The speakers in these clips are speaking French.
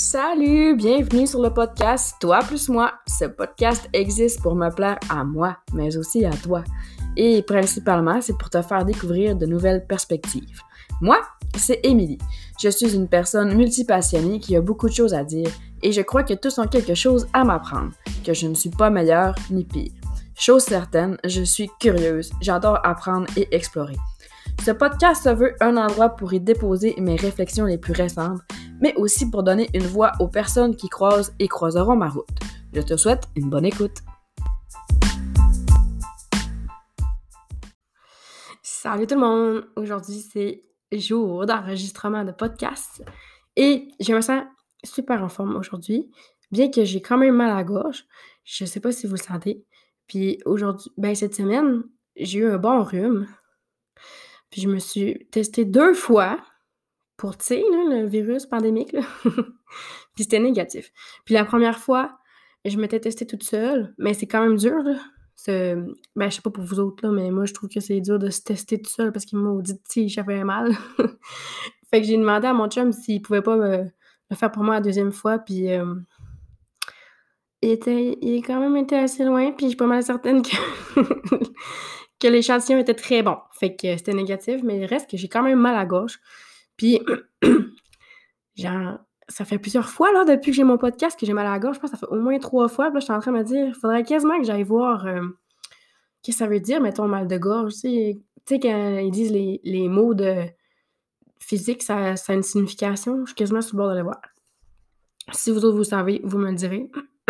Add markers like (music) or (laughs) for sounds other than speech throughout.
Salut, bienvenue sur le podcast Toi plus moi. Ce podcast existe pour me plaire à moi, mais aussi à toi. Et principalement, c'est pour te faire découvrir de nouvelles perspectives. Moi, c'est Émilie. Je suis une personne multipassionnée qui a beaucoup de choses à dire et je crois que tous ont quelque chose à m'apprendre, que je ne suis pas meilleure ni pire. Chose certaine, je suis curieuse, j'adore apprendre et explorer. Ce podcast se veut un endroit pour y déposer mes réflexions les plus récentes, mais aussi pour donner une voix aux personnes qui croisent et croiseront ma route. Je te souhaite une bonne écoute. Salut tout le monde! Aujourd'hui, c'est jour d'enregistrement de podcast et je me sens super en forme aujourd'hui, bien que j'ai quand même mal à la gorge. Je sais pas si vous le sentez. Puis aujourd'hui, ben cette semaine, j'ai eu un bon rhume. Puis je me suis testée deux fois pour, sais, le virus pandémique. (laughs) puis c'était négatif. Puis la première fois, je m'étais testée toute seule, mais c'est quand même dur, là. Ben, je sais pas pour vous autres, là, mais moi, je trouve que c'est dur de se tester toute seule parce qu'il m'a dit, si j'avais mal. (laughs) fait que j'ai demandé à mon chum s'il pouvait pas me, le faire pour moi la deuxième fois, puis euh, il, était, il quand même été assez loin, puis je suis pas mal certaine que (laughs) que l'échantillon était très bon. Fait que c'était négatif, mais il reste que j'ai quand même mal à gauche. Puis, (clears throat) genre, ça fait plusieurs fois, là, depuis que j'ai mon podcast, que j'ai mal à la gorge. Je pense que ça fait au moins trois fois. Là, je suis en train de me dire, il faudrait quasiment que j'aille voir euh, qu'est-ce que ça veut dire, mettons, mal de gorge. Tu sais, quand ils disent les, mots de physique, ça, ça, a une signification. Je suis quasiment sur le bord de le voir. Si vous autres, vous savez, vous me le direz. (clears throat)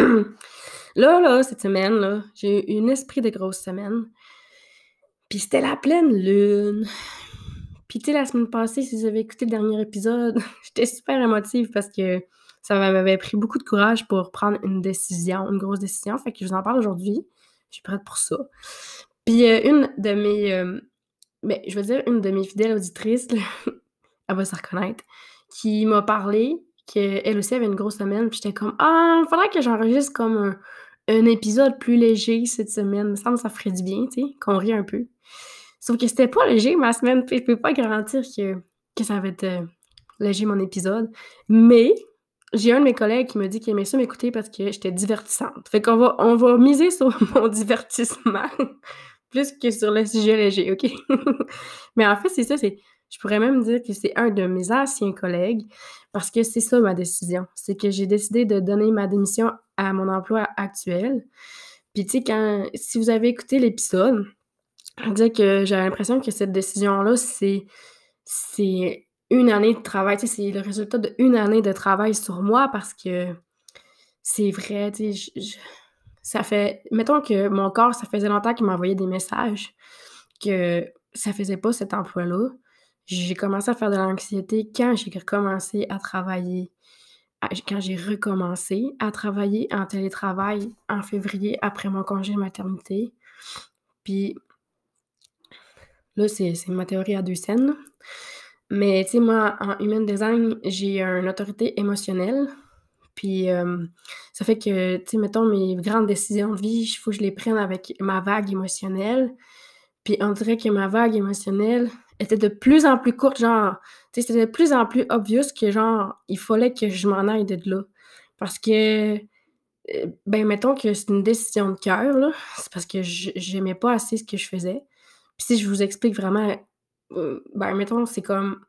là, là, cette semaine, là, j'ai eu un esprit de grosse semaine. Puis c'était la pleine lune. Puis tu sais, la semaine passée, si vous avez écouté le dernier épisode, (laughs) j'étais super émotive parce que ça m'avait pris beaucoup de courage pour prendre une décision, une grosse décision. Fait que je vous en parle aujourd'hui. Je suis prête pour ça. Puis euh, une de mes... Euh, ben, je veux dire, une de mes fidèles auditrices, (laughs) elle va se reconnaître, qui m'a parlé qu'elle aussi avait une grosse semaine. Puis j'étais comme, ah, il faudrait que j'enregistre comme un, un épisode plus léger cette semaine. Il me semble que ça ferait du bien, tu sais, qu'on rit un peu. Sauf que c'était pas léger ma semaine, puis je peux pas garantir que, que ça va être euh, léger mon épisode. Mais j'ai un de mes collègues qui me dit qu'il aimait ça m'écouter parce que j'étais divertissante. Fait qu'on va, on va miser sur (laughs) mon divertissement (laughs) plus que sur le sujet léger, OK? (laughs) Mais en fait, c'est ça, c'est. Je pourrais même dire que c'est un de mes anciens collègues parce que c'est ça ma décision. C'est que j'ai décidé de donner ma démission à mon emploi actuel. Puis tu sais, quand si vous avez écouté l'épisode, dire que j'ai l'impression que cette décision-là, c'est, c'est une année de travail. C'est le résultat d'une année de travail sur moi parce que c'est vrai, ça fait. Mettons que mon corps, ça faisait longtemps qu'il m'envoyait des messages que ça faisait pas cet emploi-là. J'ai commencé à faire de l'anxiété quand j'ai recommencé à travailler, quand j'ai recommencé à travailler en télétravail en février après mon congé maternité. Puis Là, c'est ma théorie à deux scènes. Mais, tu sais, moi, en human design, j'ai une autorité émotionnelle. Puis, euh, ça fait que, tu sais, mettons, mes grandes décisions de vie, il faut que je les prenne avec ma vague émotionnelle. Puis, on dirait que ma vague émotionnelle était de plus en plus courte. Genre, tu sais, c'était de plus en plus obvious que, genre, il fallait que je m'en aille de là. Parce que, euh, ben, mettons que c'est une décision de cœur, là. C'est parce que j'aimais pas assez ce que je faisais. Puis si je vous explique vraiment, euh, ben mettons, c'est comme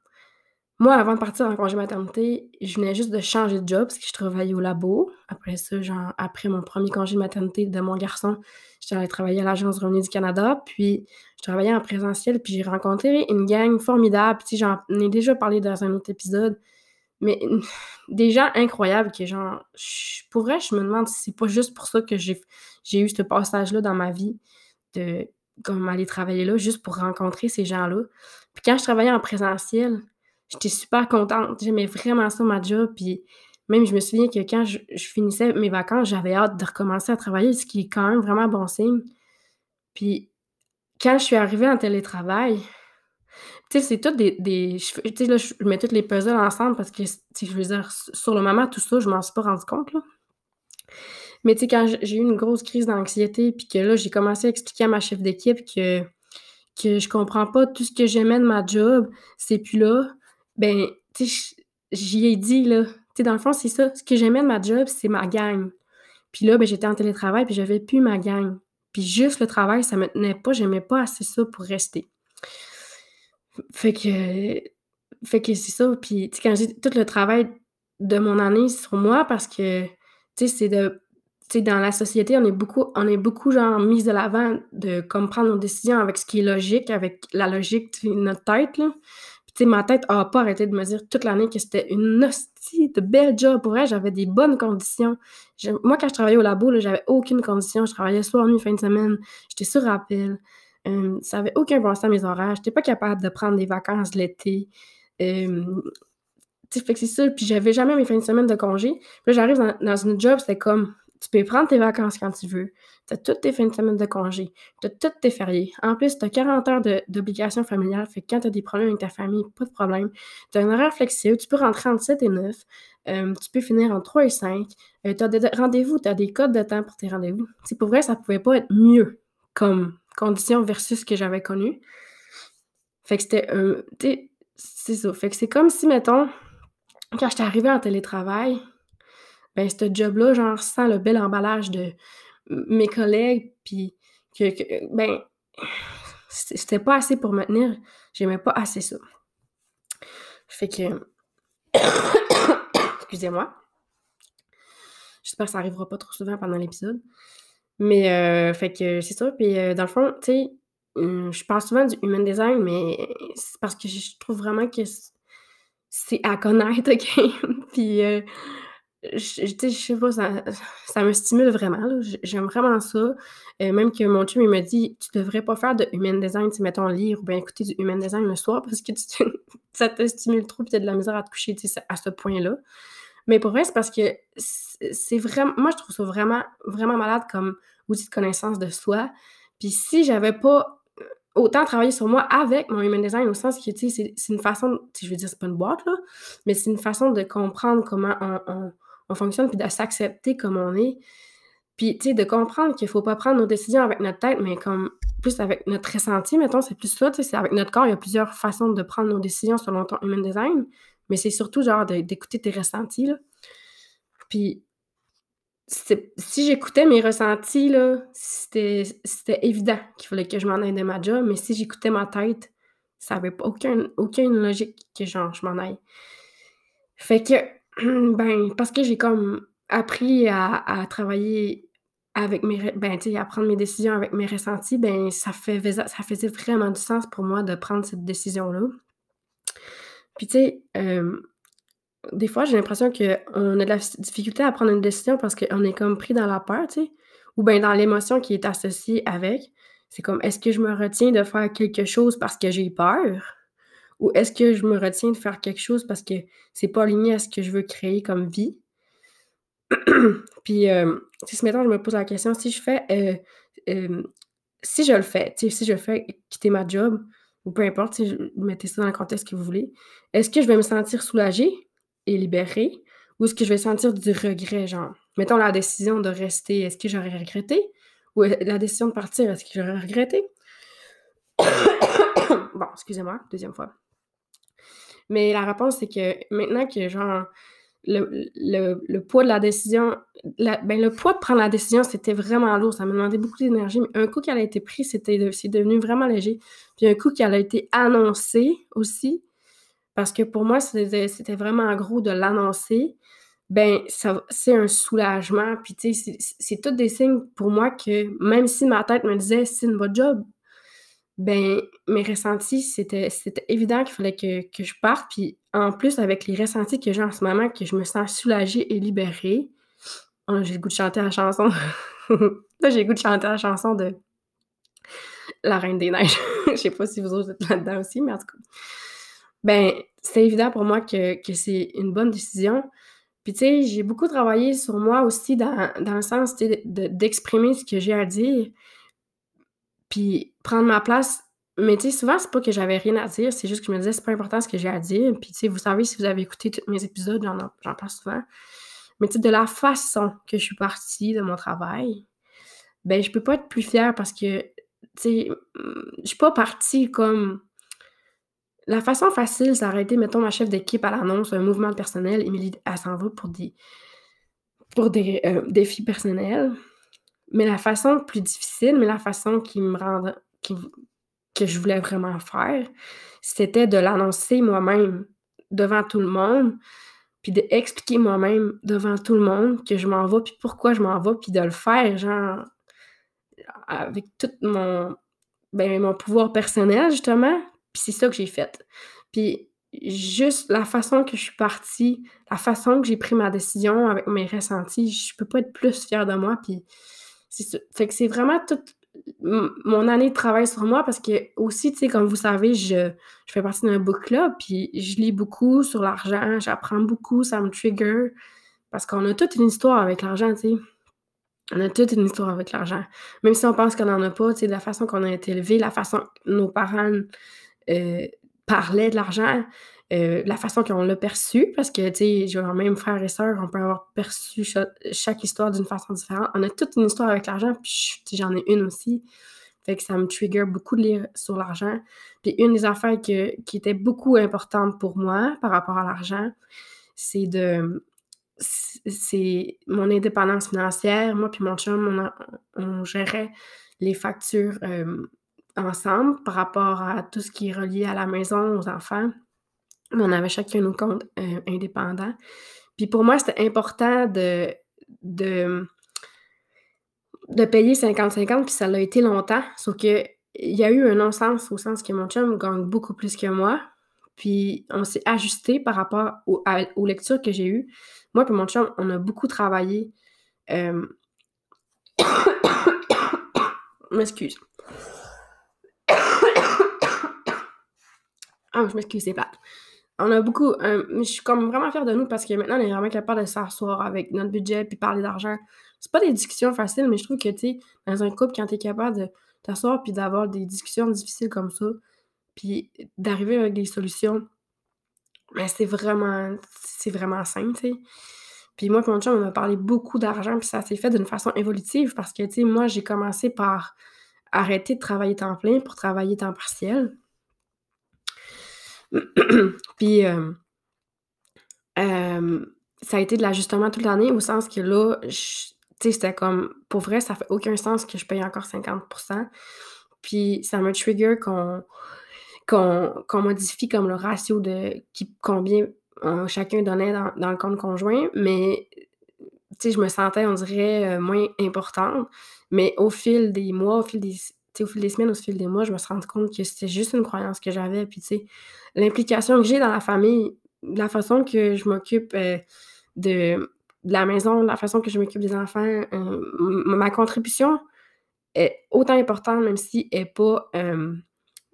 moi, avant de partir en congé maternité, je venais juste de changer de job parce que je travaillais au labo. Après ça, genre, après mon premier congé maternité de mon garçon, j'étais allée travailler à l'Agence de revenus du Canada. Puis, je travaillais en présentiel. Puis, j'ai rencontré une gang formidable. Puis, j'en ai déjà parlé dans un autre épisode. Mais (laughs) des gens incroyables qui, genre, pour vrai, je me demande si c'est pas juste pour ça que j'ai eu ce passage-là dans ma vie de comme aller travailler là juste pour rencontrer ces gens-là. Puis quand je travaillais en présentiel, j'étais super contente. J'aimais vraiment ça, ma job. Puis même, je me souviens que quand je, finissais mes vacances, j'avais hâte de recommencer à travailler, ce qui est quand même vraiment bon signe. Puis quand je suis arrivée en télétravail, tu sais, c'est tout des. tu sais, là, je mets toutes les puzzles ensemble parce que, je veux dire, sur le moment, tout ça, je m'en suis pas rendu compte, là. Mais tu sais, quand j'ai eu une grosse crise d'anxiété, puis que là, j'ai commencé à expliquer à ma chef d'équipe que, que je comprends pas tout ce que j'aimais de ma job, c'est plus là, ben, tu sais, j'y ai dit, là, tu sais, dans le fond, c'est ça. Ce que j'aimais de ma job, c'est ma gang. Puis là, ben, j'étais en télétravail, puis j'avais plus ma gang. Puis juste le travail, ça me tenait pas, j'aimais pas assez ça pour rester. Fait que, fait que c'est ça. Puis, tu sais, quand j'ai tout le travail de mon année sur moi, parce que, tu sais, c'est de, dans la société, on est beaucoup, on est beaucoup, genre, mis de l'avant de comme prendre nos décisions avec ce qui est logique, avec la logique de notre tête, là. Puis, tu sais, ma tête a pas arrêté de me dire toute l'année que c'était une hostie de belle job pour elle. J'avais des bonnes conditions. moi, quand je travaillais au labo, j'avais aucune condition. Je travaillais soir, nuit, fin de semaine. J'étais sur rappel. Ça avait aucun bon sens à mes horaires. J'étais pas capable de prendre des vacances l'été. Euh, fait que c'est ça. Puis j'avais jamais mes fins de semaine de congé. Puis là, j'arrive dans, dans, une job, c'était comme tu peux prendre tes vacances quand tu veux. Tu as toutes tes fins de semaine de congé. Tu as toutes tes fériés. En plus, tu as 40 heures d'obligation familiale. Fait que quand tu as des problèmes avec ta famille, pas de problème. Tu as un horaire flexible. Tu peux rentrer entre 7 et 9. Euh, tu peux finir en 3 et 5. tu as des rendez-vous. Tu as des codes de temps pour tes rendez-vous. C'est pour vrai, ça pouvait pas être mieux comme conditions versus ce que j'avais connu. Fait que c'était tu c'est ça. Fait que c'est comme si, mettons, quand j'étais arrivée en télétravail, ben, ce job-là, genre, sans le bel emballage de mes collègues, puis que, ben, c'était pas assez pour me tenir. J'aimais pas assez ça. Fait que. (coughs) Excusez-moi. J'espère que ça arrivera pas trop souvent pendant l'épisode. Mais, euh, fait que c'est ça. Puis, euh, dans le fond, tu sais, hum, je parle souvent du human design, mais c'est parce que je trouve vraiment que c'est à connaître, (laughs) OK? Puis, euh, je, sais pas, ça, ça, me stimule vraiment. J'aime vraiment ça. même que mon chum, il me dit Tu devrais pas faire de human design, tu mettons lire ou bien écouter du human design le soir parce que (laughs) ça te stimule trop et tu as de la misère à te coucher à ce point-là. Mais pour vrai, c'est parce que c'est vraiment. Moi, je trouve ça vraiment, vraiment malade comme outil de connaissance de soi. Puis si j'avais pas euh, autant travaillé sur moi avec mon human design, au sens que, tu sais, c'est une façon, je veux dire, c'est pas une boîte, là, mais c'est une façon de comprendre comment on, fonctionne, puis de s'accepter comme on est. Puis, tu sais, de comprendre qu'il faut pas prendre nos décisions avec notre tête, mais comme plus avec notre ressenti, mettons, c'est plus ça, tu sais, c'est avec notre corps, il y a plusieurs façons de prendre nos décisions selon ton human design, mais c'est surtout genre d'écouter tes ressentis, là. Puis, si j'écoutais mes ressentis, là, c'était, évident qu'il fallait que je m'en aille de ma job, mais si j'écoutais ma tête, ça n'avait aucun, aucune logique que genre je m'en aille. Fait que, (clears throat) ben, parce que j'ai comme appris à, travailler avec mes, ben, tu à prendre mes décisions avec mes ressentis, ben, ça, fait, ça faisait vraiment du sens pour moi de prendre cette décision-là. Puis, tu sais, euh, des fois, j'ai l'impression qu'on a de la difficulté à prendre une décision parce qu'on est comme pris dans la peur, tu sais, ou bien dans l'émotion qui est associée avec. C'est comme, est-ce que je me retiens de faire quelque chose parce que j'ai peur? Ou est-ce que je me retiens de faire quelque chose parce que c'est pas aligné à ce que je veux créer comme vie? (clears throat) Puis, euh, si maintenant je me pose la question, si je fais, euh, euh, si je le fais, si je fais quitter ma job, ou peu importe, si mettez ça dans le contexte que vous voulez, est-ce que je vais me sentir soulagée et libérée ou est-ce que je vais sentir du regret, genre, mettons la décision de rester, est-ce que j'aurais regretté? Ou la décision de partir, est-ce que j'aurais regretté? (coughs) bon, excusez-moi, deuxième fois. Mais la réponse, c'est que maintenant que, genre, le, poids de la décision, ben, le poids de prendre la décision, c'était vraiment lourd. Ça me demandait beaucoup d'énergie. Mais un coup qu'elle a été prise, c'était c'est devenu vraiment léger. Puis un coup qu'elle a été annoncée aussi, parce que pour moi, c'était vraiment gros de l'annoncer. Ben, c'est un soulagement. Puis, tu sais, c'est tous des signes pour moi que même si ma tête me disait c'est une bonne job, ben, mes ressentis, c'était évident qu'il fallait que, je parte. Puis, en plus, avec les ressentis que j'ai en ce moment, que je me sens soulagée et libérée, oh, j'ai le goût de chanter la chanson. (laughs) Là, j'ai le goût de chanter la chanson de La Reine des Neiges. (laughs) Je sais pas si vous autres êtes là-dedans aussi, mais en tout cas. Ben, c'est évident pour moi que, c'est une bonne décision. Puis, tu sais, j'ai beaucoup travaillé sur moi aussi dans, le sens d'exprimer ce que j'ai à dire, puis prendre ma place. Mais, tu sais, souvent, c'est pas que j'avais rien à dire, c'est juste que je me disais, c'est pas important ce que j'ai à dire. Puis, tu sais, vous savez, si vous avez écouté tous mes épisodes, j'en parle souvent. Mais, tu sais, de la façon que je suis partie de mon travail, ben, je peux pas être plus fière parce que, tu sais, je suis pas partie comme la façon facile, ça aurait été, mettons, ma chef d'équipe, elle annonce un mouvement personnel, Émilie, elle s'en va pour des pour des, euh, défis personnels. Mais la façon plus difficile, mais la façon qui me rend qui que je voulais vraiment faire, c'était de l'annoncer moi-même devant tout le monde, puis d'expliquer moi-même devant tout le monde que je m'en vais, puis pourquoi je m'en vais, puis de le faire, genre, avec tout mon, ben, mon pouvoir personnel, justement. Puis c'est ça que j'ai fait. Puis juste la façon que je suis partie, la façon que j'ai pris ma décision avec mes ressentis, je peux pas être plus fière de moi. Puis c'est. Fait que c'est vraiment tout mon année de travail sur moi parce que aussi, tu sais, comme vous savez, je, je fais partie d'un book club, puis je lis beaucoup sur l'argent, j'apprends beaucoup, ça me trigger, parce qu'on a toute une histoire avec l'argent, tu sais. On a toute une histoire avec l'argent. Même si on pense qu'on n'en a pas, tu sais, la façon qu'on a été élevé, la façon que nos parents euh, parlaient de l'argent, euh, la façon qu'on l'a perçu, parce que, tu sais, même frères et sœurs, on peut avoir perçu chaque, histoire d'une façon différente. On a toute une histoire avec l'argent, puis j'en ai une aussi. Fait que ça me trigger beaucoup de lire sur l'argent. Puis une des affaires qui était beaucoup importante pour moi par rapport à l'argent, c'est de c'est mon indépendance financière. Moi puis mon chum, on, gérait les factures euh, ensemble par rapport à tout ce qui est relié à la maison, aux enfants on avait chacun nos comptes euh, indépendants. Puis pour moi, c'était important de, de, de payer 50-50, puis ça l'a été longtemps. Sauf que il y a eu un non-sens au sens que mon chum gagne beaucoup plus que moi. Puis on s'est ajusté par rapport aux, lectures que j'ai eues. Moi et mon chum, on a beaucoup travaillé. Euh... (coughs) m'excuse. (coughs) ah, je m'excuse, c'est plate on a beaucoup. Euh, je suis comme vraiment fière de nous parce que maintenant, on est vraiment capable de s'asseoir avec notre budget puis parler d'argent. C'est pas des discussions faciles, mais je trouve que, tu sais, dans un couple, quand tu es capable de t'asseoir puis d'avoir des discussions difficiles comme ça, puis d'arriver avec des solutions, mais ben, c'est vraiment, c'est vraiment sain, tu sais. Puis moi, pour mon chum, on a parlé beaucoup d'argent, puis ça s'est fait d'une façon évolutive parce que, tu sais, moi, j'ai commencé par arrêter de travailler temps plein pour travailler temps partiel. (clears throat) Puis, euh, euh, ça a été de l'ajustement toute l'année au sens que là, tu sais, c'était comme, pour vrai, ça fait aucun sens que je paye encore 50%. Puis, ça me trigger qu'on modifie comme le ratio de combien chacun donnait dans, dans, le compte conjoint, mais tu sais, je me sentais, on dirait, euh, moins importante. Mais au fil des mois, au fil des, au fil des semaines, au fil des mois, je me suis rendu compte que c'était juste une croyance que j'avais. Puis, tu sais, l'implication que j'ai dans la famille, la façon que je m'occupe euh, de, la maison, la façon que je m'occupe des enfants, euh, ma contribution est autant importante, même si elle n'est pas euh,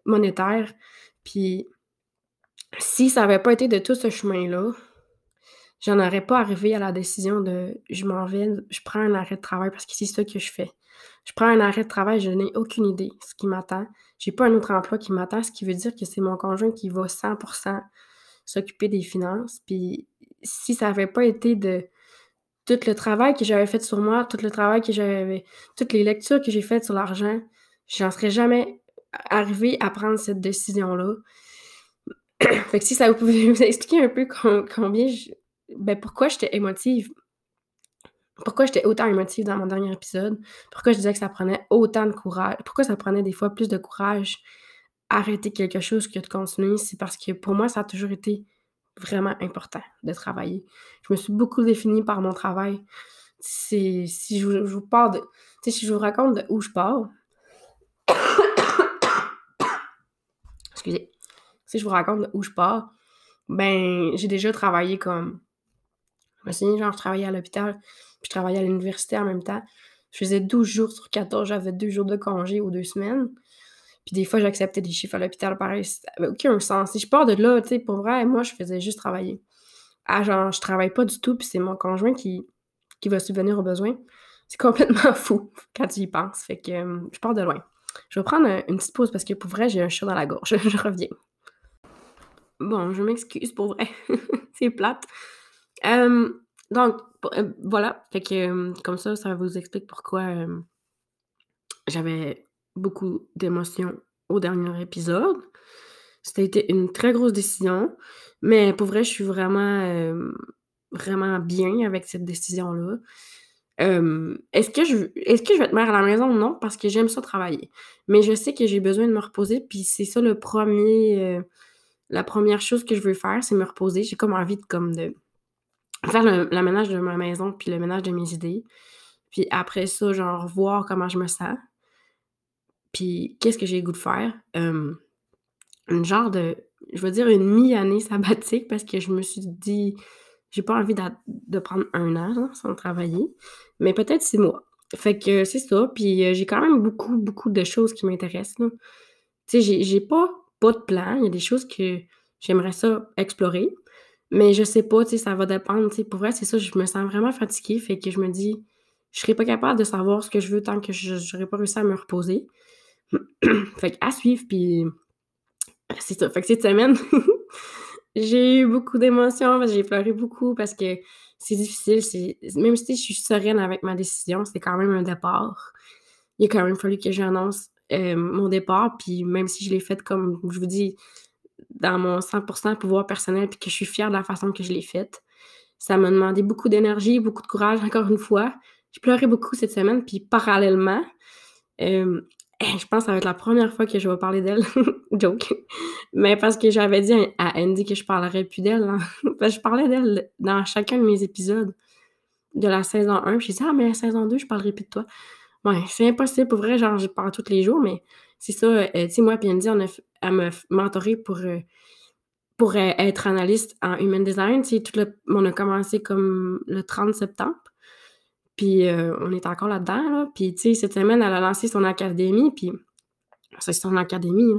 monétaire. Puis, si ça n'avait pas été de tout ce chemin-là, j'en aurais pas arrivé à la décision de je m'en vais, je prends un arrêt de travail parce que c'est ça que je fais. Je prends un arrêt de travail, je n'ai aucune idée ce qui m'attend. J'ai pas un autre emploi qui m'attend, ce qui veut dire que c'est mon conjoint qui va 100% s'occuper des finances. Puis si ça n'avait pas été de tout le travail que j'avais fait sur moi, tout le travail que j'avais, toutes les lectures que j'ai faites sur l'argent, j'en serais jamais arrivée à prendre cette décision-là. (clears throat) fait que si ça vous pouvait vous expliquer un peu combien ben pourquoi j'étais émotive? Pourquoi j'étais autant émotive dans mon dernier épisode, pourquoi je disais que ça prenait autant de courage, pourquoi ça prenait des fois plus de courage arrêter quelque chose que de continuer, c'est parce que pour moi, ça a toujours été vraiment important de travailler. Je me suis beaucoup définie par mon travail. si je, vous parle de. si je vous raconte de où je pars. (coughs) Excusez. Si je vous raconte de où je pars, ben, j'ai déjà travaillé comme. Je me souviens, genre, je travaillais à l'hôpital je travaillais à l'université en même temps. Je faisais 12 jours sur 14, j'avais deux jours de congé ou deux semaines. Puis des fois, j'acceptais des chiffres à l'hôpital, pareil, ça n'avait aucun sens. Si je pars de là, tu sais, pour vrai, moi, je faisais juste travailler. Ah, genre, je travaille pas du tout, puis c'est mon conjoint qui, qui va subvenir aux besoins. C'est complètement (laughs) fou quand tu y penses. Fait que euh, je pars de loin. Je vais prendre une petite pause parce que pour vrai, j'ai un chat dans la gorge. (laughs) je reviens. Bon, je m'excuse pour vrai. (laughs) c'est plate. Euh, donc, euh, voilà. Fait que, comme ça, ça vous explique pourquoi j'avais beaucoup d'émotions au dernier épisode. Été une très grosse décision, mais pour vrai, je suis vraiment, vraiment bien avec cette décision-là. Est-ce que je est-ce que je vais être mère à la maison? Non, parce que j'aime ça travailler. Mais je sais que j'ai besoin de me reposer, puis c'est ça le premier, la première chose que je veux faire, c'est me reposer. J'ai comme envie de comme de faire le ménage de ma maison, puis le ménage de mes idées. Puis après ça, genre voir comment je me sens. Puis qu'est-ce que j'ai le goût de faire? Hem, une genre de je vais dire une mi-année sabbatique parce que je me suis dit: «J'ai pas envie de prendre un an, là, sans travailler, mais peut-être 6 mois». Fait que c'est ça, puis, heu, j'ai quand même beaucoup, beaucoup de choses qui m'intéressent. Tu sais, j'ai j'ai pas pas de plan, il y a des choses que j'aimerais ça explorer, mais je sais pas, tu sais, ça va dépendre. Pour vrai, c'est ça, je me sens vraiment fatiguée, fait que je me dis: «Je serai pas capable de savoir ce que je veux tant que je j'aurais pas réussi à me reposer». (clears throat) Fait qu'à suivre, puis c'est ça. Fait que cette semaine, (laughs) j'ai eu beaucoup d'émotions, que j'ai pleuré beaucoup parce que c'est difficile, même si je suis sereine avec ma décision, c'est quand même un départ. Il a quand même fallu que j'annonce, heu, mon départ, puis même si je l'ai fait comme je vous dis, dans mon 100% pouvoir personnel, puis que je suis fière de la façon que je l'ai faite, ça m'a demandé beaucoup d'énergie, beaucoup de courage, encore une fois. J'ai pleuré beaucoup cette semaine, puis parallèlement, hem, (clears throat) je pense que ça va être la première fois que je vais parler d'elle, (laughs) joke, mais parce que j'avais dit à Andy que je parlerais plus d'elle, hein, (laughs) je parlais d'elle dans chacun de mes épisodes de la saison 1, puis j'ai dit: «Ah mais la saison 2, je parlerai plus de toi». Ouais, c'est impossible. Pour vrai, genre, j'y parle tous les jours, mais c'est ça, heu, tu sais, moi puis Andy, on a m'a f mentorée pour, pour, heu, être analyste en human design, tout le on a commencé comme le 30 septembre, puis, heu, on est encore là-dedans, là, puis tu sais, cette semaine, elle a lancé son académie, puis c'est son académie,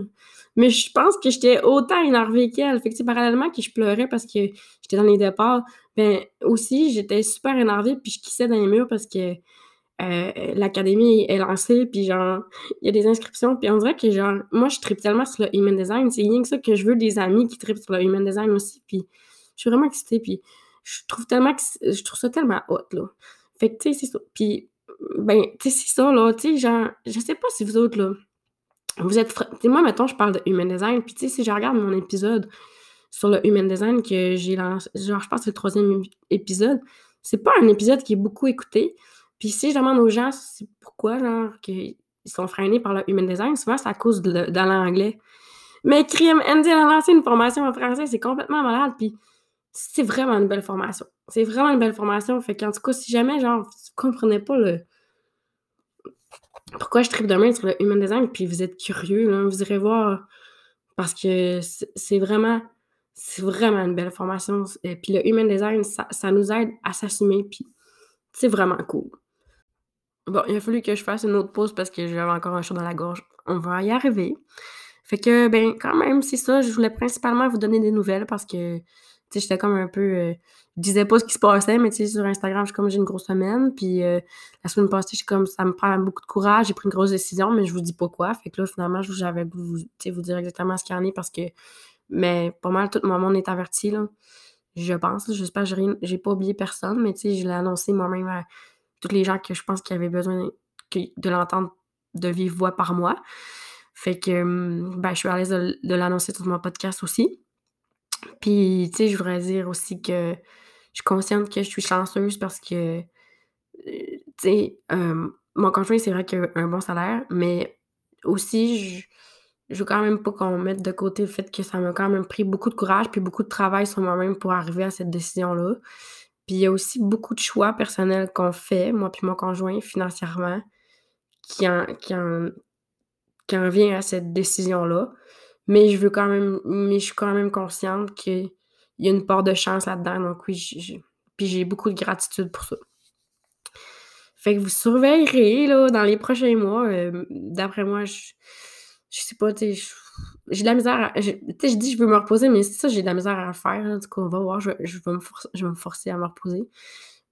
mais je pense que j'étais autant énervée qu'elle. Fait parallèlement que je pleurais parce que j'étais dans les départs, ben aussi, j'étais super énervée, puis je kissais dans les murs parce que, heu, l'académie est lancée, puis genre, il y a des inscriptions, puis on dirait que genre, moi, je tripe tellement sur le human design, c'est rien que ça que je veux des amis qui trippent sur le human design aussi, puis je suis vraiment excitée, puis je trouve tellement que je trouve ça tellement hot, là. Fait que tu sais, c'est ça. Puis, ben, tu sais, c'est ça, là, tu sais, genre, je sais pas si vous autres, là, vous êtes tu moi, mettons, je parle de human design, puis tu sais, si je regarde mon épisode sur le human design que j'ai lancé genre, je pense que c'est le troisième épisode, c'est pas un épisode qui est beaucoup écouté. Puis si je demande aux gens pourquoi, genre, qu'ils sont freinés par le human design, souvent c'est à cause de l'anglais. Mais crime, Andy, a lancé une formation en français, c'est complètement malade, puis c'est vraiment une belle formation. C'est vraiment une belle formation, fait qu'en tout cas, si jamais, genre, vous comprenez pas le pourquoi je tripe de même sur le human design, puis vous êtes curieux, là, vous irez voir parce que c'est vraiment c'est vraiment une belle formation, et puis le human design, ça ça nous aide à s'assumer, puis c'est vraiment cool. Bon, il a fallu que je fasse une autre pause parce que j'avais encore un chaud dans la gorge. On va y arriver. Fait que, ben, quand même, c'est ça, je voulais principalement vous donner des nouvelles parce que, tu sais, j'étais comme un peu, heu, je disais pas ce qui se passait, mais tu sais, sur Instagram, je suis comme: «J'ai une grosse semaine», puis, heu, la semaine passée, je suis comme: «Ça me prend beaucoup de courage, j'ai pris une grosse décision, mais je vous dis pas quoi». Fait que là, finalement, j'avais le goût de vous vous dire exactement ce qu'il y en est parce que mais pas mal tout mon monde est averti, là, je pense. J'espère que j'ai pas oublié personne, mais tu sais, je l'ai annoncé moi-même à toutes les gens que je pense qui avaient besoin de l'entendre de vive voix par moi. Fait que, mmh, ben, je suis à l'aise de l'annoncer sur mon podcast aussi. Puis, tu sais, je voudrais dire aussi que je suis consciente que je suis chanceuse parce que, heu, tu sais, hem, mon conjoint, c'est vrai qu'il a un bon salaire, mais aussi, je je veux quand même pas qu'on mette de côté le fait que ça m'a quand même pris beaucoup de courage puis beaucoup de travail sur moi-même pour arriver à cette décision-là. Puis il y a aussi beaucoup de choix personnels qu'on fait, moi puis mon conjoint, financièrement, qui en qui en qui en vient à cette décision-là. Mais je veux quand même mais je suis quand même consciente qu'il y a une part de chance là-dedans, donc oui, puis j'ai beaucoup de gratitude pour ça. Fait que vous surveillerez, là, dans les prochains mois, hem, d'après moi, je je sais pas, tu sais, j'ai de la misère à tu sais, je dis: «Je veux me reposer», mais c'est ça, j'ai de la misère à faire, tout cas, on va voir, je vais me forcer à me reposer.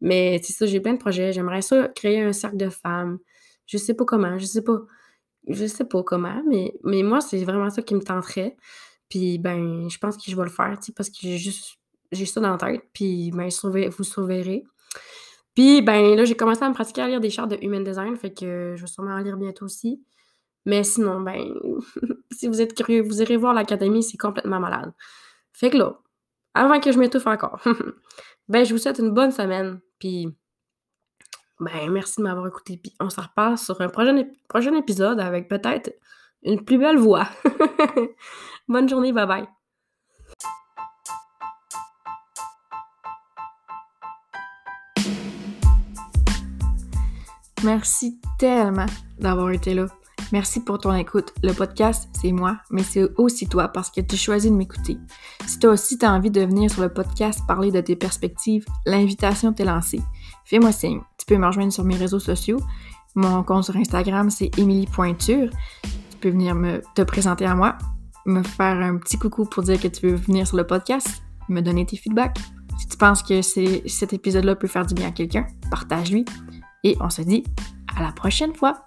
Mais c'est ça, j'ai plein de projets. J'aimerais ça créer un cercle de femmes. Je sais pas comment, je sais pas je sais pas comment, mais mais moi, c'est vraiment ça qui me tenterait. Puis, ben, je pense que je vais le faire, tu sais, parce que j'ai juste j'ai ça dans la tête, puis, ben, vous surveillerez. Puis, ben, là, j'ai commencé à me pratiquer à lire des chartes de human design, fait que je vais sûrement en lire bientôt aussi. Mais sinon, ben, (laughs) si vous êtes curieux, vous irez voir l'académie, c'est complètement malade. Fait que là, avant que je m'étouffe encore, (laughs) ben, je vous souhaite une bonne semaine, puis ben, merci de m'avoir écouté, puis on se repasse sur un prochain, prochain épisode avec peut-être une plus belle voix. (laughs) bonne journée, bye bye. Merci tellement d'avoir été là. Merci pour ton écoute. Le podcast, c'est moi, mais c'est aussi toi parce que tu choisis de m'écouter. Si toi aussi tu as envie de venir sur le podcast parler de tes perspectives, l'invitation t'est lancée. Fais-moi signe. Tu peux me rejoindre sur mes réseaux sociaux. Mon compte sur Instagram, c'est Emily.Pointure. Tu peux venir me, te présenter à moi, me faire un petit coucou pour dire que tu veux venir sur le podcast, me donner tes feedbacks. Si tu penses que cet épisode-là peut faire du bien à quelqu'un, partage-lui. Et on se dit à la prochaine fois!